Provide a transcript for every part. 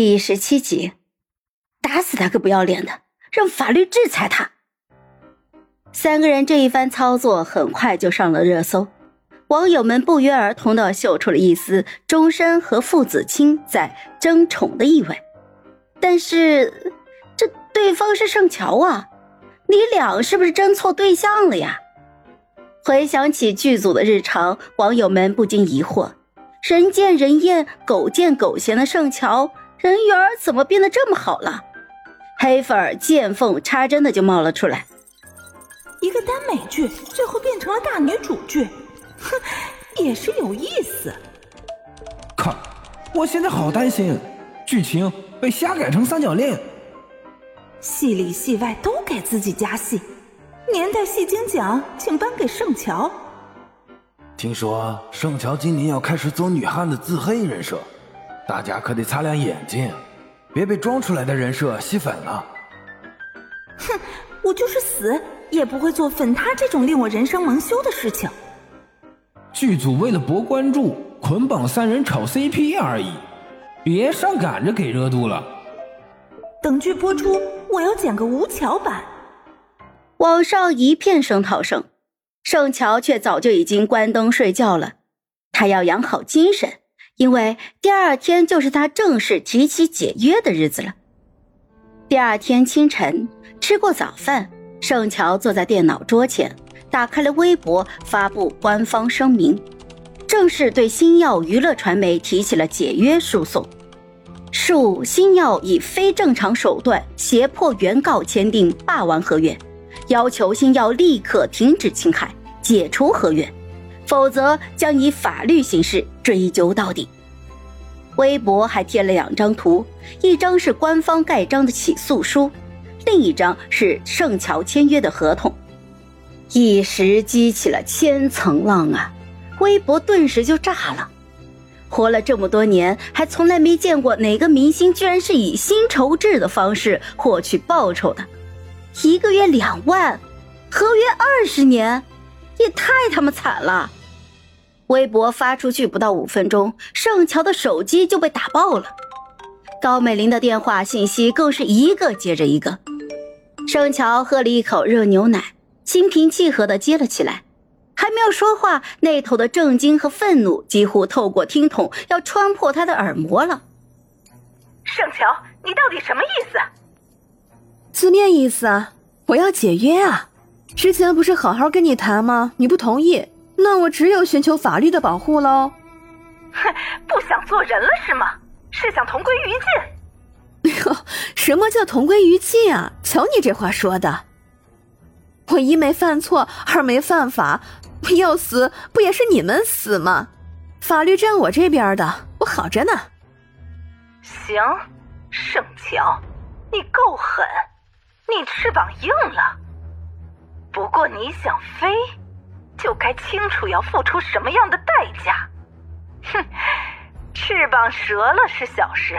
第十七集，打死他个不要脸的，让法律制裁他。三个人这一番操作很快就上了热搜，网友们不约而同的嗅出了一丝钟山和傅子清在争宠的意味。但是，这对方是盛乔啊，你俩是不是争错对象了呀？回想起剧组的日常，网友们不禁疑惑：人见人厌、狗见狗嫌的盛乔。人缘怎么变得这么好了？黑粉见缝插针的就冒了出来。一个耽美剧最后变成了大女主剧，哼，也是有意思。靠！我现在好担心，剧情被瞎改成三角恋。戏里戏外都给自己加戏，年代戏精奖请颁给盛乔。听说盛乔今年要开始走女汉子自黑人设。大家可得擦亮眼睛，别被装出来的人设吸粉了。哼，我就是死也不会做粉他这种令我人生蒙羞的事情。剧组为了博关注，捆绑三人炒 CP 而已，别上赶着给热度了。等剧播出，我要剪个吴桥版。网上一片声讨声，盛乔却早就已经关灯睡觉了，他要养好精神。因为第二天就是他正式提起解约的日子了。第二天清晨，吃过早饭，盛乔坐在电脑桌前，打开了微博，发布官方声明，正式对星耀娱乐传媒提起了解约诉讼，诉星耀以非正常手段胁迫原告签订霸王合约，要求星耀立刻停止侵害，解除合约。否则将以法律形式追究到底。微博还贴了两张图，一张是官方盖章的起诉书，另一张是盛乔签约的合同，一时激起了千层浪啊！微博顿时就炸了。活了这么多年，还从来没见过哪个明星居然是以薪酬制的方式获取报酬的，一个月两万，合约二十年，也太他妈惨了！微博发出去不到五分钟，盛乔的手机就被打爆了，高美玲的电话信息更是一个接着一个。盛乔喝了一口热牛奶，心平气和的接了起来，还没有说话，那头的震惊和愤怒几乎透过听筒要穿破他的耳膜了。盛乔，你到底什么意思？字面意思啊，我要解约啊！之前不是好好跟你谈吗？你不同意。那我只有寻求法律的保护喽。哼，不想做人了是吗？是想同归于尽？哎呦，什么叫同归于尽啊？瞧你这话说的！我一没犯错，二没犯法，要死不也是你们死吗？法律站我这边的，我好着呢。行，盛乔，你够狠，你翅膀硬了。不过你想飞？就该清楚要付出什么样的代价。哼，翅膀折了是小事，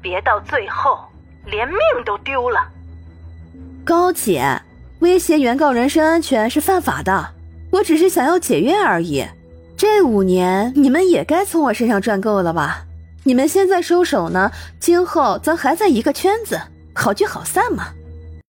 别到最后连命都丢了。高姐，威胁原告人身安全是犯法的。我只是想要解约而已。这五年你们也该从我身上赚够了吧？你们现在收手呢，今后咱还在一个圈子，好聚好散嘛。